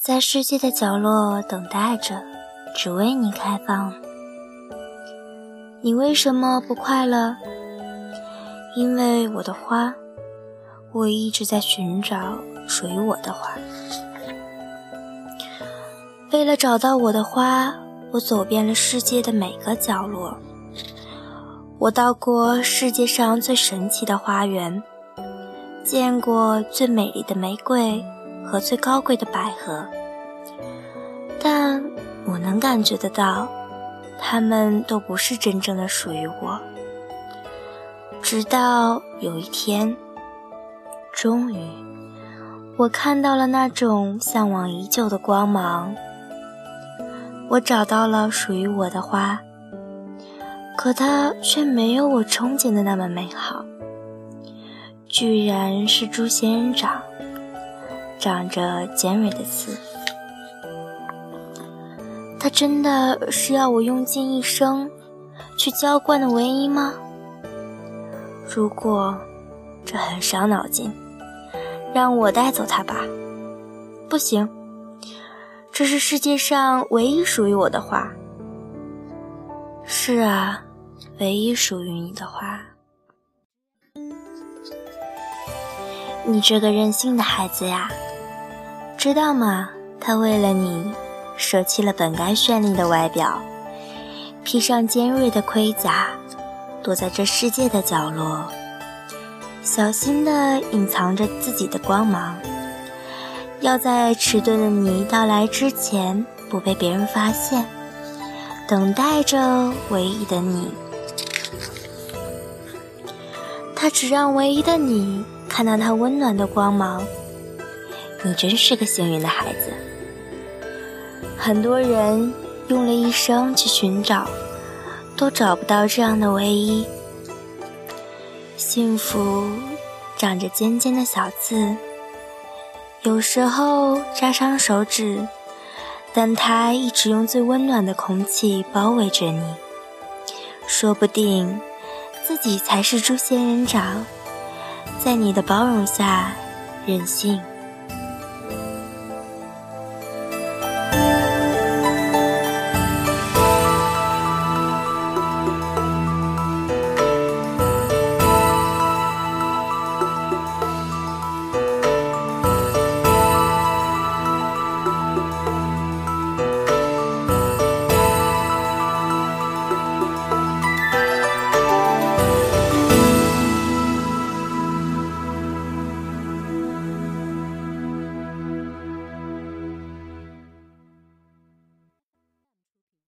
在世界的角落等待着，只为你开放。你为什么不快乐？因为我的花，我一直在寻找属于我的花。为了找到我的花，我走遍了世界的每个角落。我到过世界上最神奇的花园，见过最美丽的玫瑰和最高贵的百合，但我能感觉得到，它们都不是真正的属于我。直到有一天，终于，我看到了那种向往已久的光芒。我找到了属于我的花，可它却没有我憧憬的那么美好。居然是株仙人掌，长着尖锐的刺。它真的是要我用尽一生去浇灌的唯一吗？如果这很伤脑筋，让我带走它吧。不行。这是世界上唯一属于我的花。是啊，唯一属于你的花。你这个任性的孩子呀，知道吗？他为了你，舍弃了本该绚丽的外表，披上尖锐的盔甲，躲在这世界的角落，小心地隐藏着自己的光芒。要在迟钝的你到来之前不被别人发现，等待着唯一的你。他只让唯一的你看到他温暖的光芒。你真是个幸运的孩子。很多人用了一生去寻找，都找不到这样的唯一。幸福长着尖尖的小刺。有时候扎伤手指，但它一直用最温暖的空气包围着你。说不定自己才是猪仙人掌，在你的包容下任性。